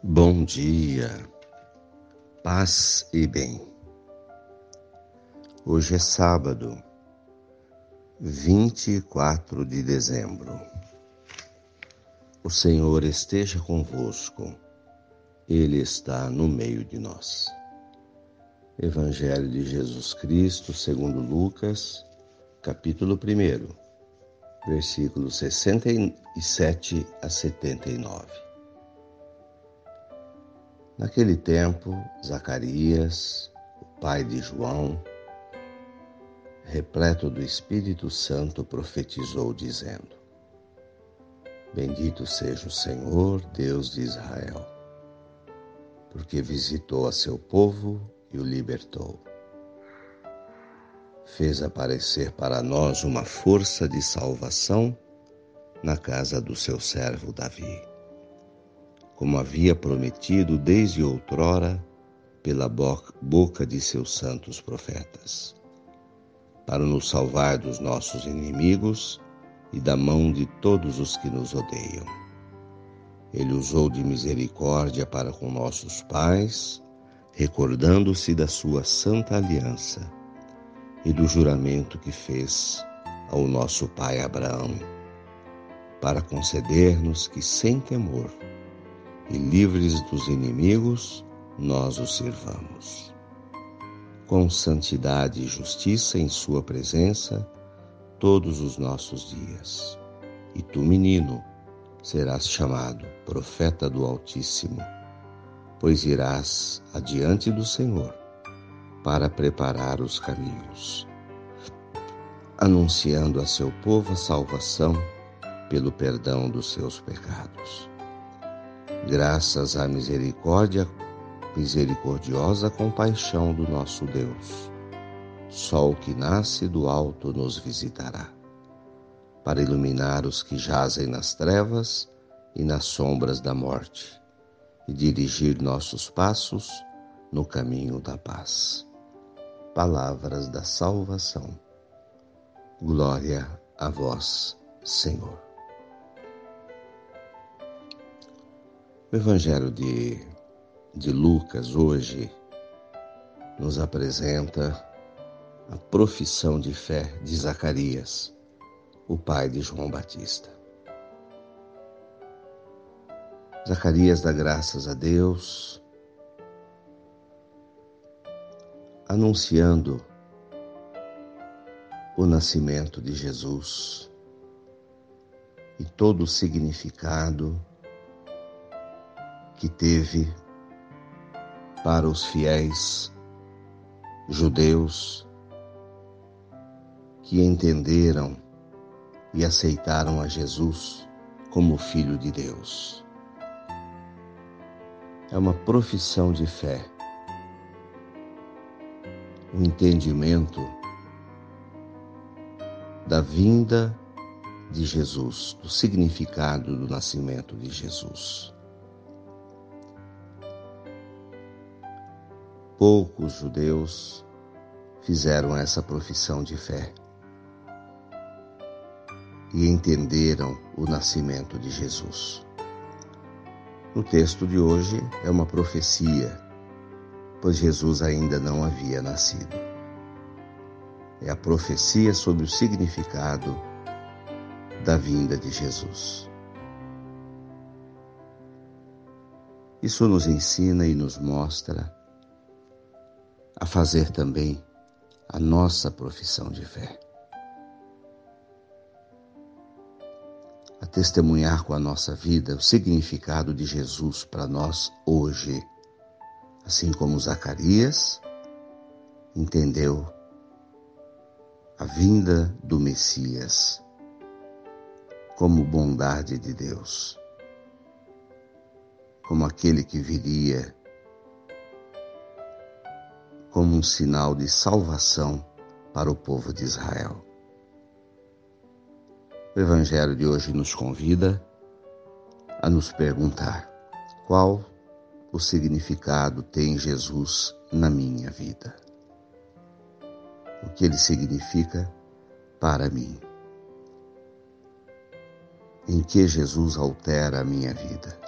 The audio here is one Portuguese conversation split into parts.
Bom dia, paz e bem. Hoje é sábado, 24 de dezembro. O Senhor esteja convosco, Ele está no meio de nós. Evangelho de Jesus Cristo, segundo Lucas, capítulo 1, versículos 67 a 79. Naquele tempo, Zacarias, o pai de João, repleto do Espírito Santo, profetizou, dizendo: Bendito seja o Senhor, Deus de Israel, porque visitou a seu povo e o libertou. Fez aparecer para nós uma força de salvação na casa do seu servo Davi como havia prometido desde outrora pela boca de seus santos profetas, para nos salvar dos nossos inimigos e da mão de todos os que nos odeiam. Ele usou de misericórdia para com nossos pais, recordando-se da sua santa aliança e do juramento que fez ao nosso pai Abraão, para conceder-nos que, sem temor, e livres dos inimigos, nós o servamos. Com santidade e justiça em Sua presença, todos os nossos dias. E tu, menino, serás chamado profeta do Altíssimo, pois irás adiante do Senhor para preparar os caminhos, anunciando a seu povo a salvação pelo perdão dos seus pecados graças à misericórdia, misericordiosa compaixão do nosso Deus. Sol que nasce do alto nos visitará, para iluminar os que jazem nas trevas e nas sombras da morte, e dirigir nossos passos no caminho da paz. Palavras da salvação. Glória a vós, Senhor. O Evangelho de, de Lucas hoje nos apresenta a profissão de fé de Zacarias, o pai de João Batista. Zacarias dá graças a Deus, anunciando o nascimento de Jesus e todo o significado que teve para os fiéis judeus que entenderam e aceitaram a Jesus como Filho de Deus. É uma profissão de fé, o um entendimento da vinda de Jesus, do significado do nascimento de Jesus. Poucos judeus fizeram essa profissão de fé e entenderam o nascimento de Jesus. No texto de hoje é uma profecia, pois Jesus ainda não havia nascido. É a profecia sobre o significado da vinda de Jesus. Isso nos ensina e nos mostra a fazer também a nossa profissão de fé. A testemunhar com a nossa vida o significado de Jesus para nós hoje, assim como Zacarias entendeu a vinda do Messias como bondade de Deus, como aquele que viria como um sinal de salvação para o povo de Israel. O Evangelho de hoje nos convida a nos perguntar qual o significado tem Jesus na minha vida. O que ele significa para mim. Em que Jesus altera a minha vida.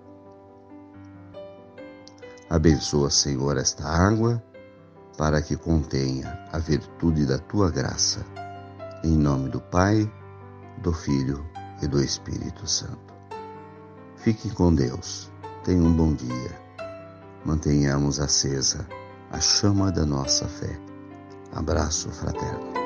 Abençoa, Senhor, esta água, para que contenha a virtude da tua graça. Em nome do Pai, do Filho e do Espírito Santo. Fique com Deus. Tenha um bom dia. Mantenhamos acesa a chama da nossa fé. Abraço fraterno.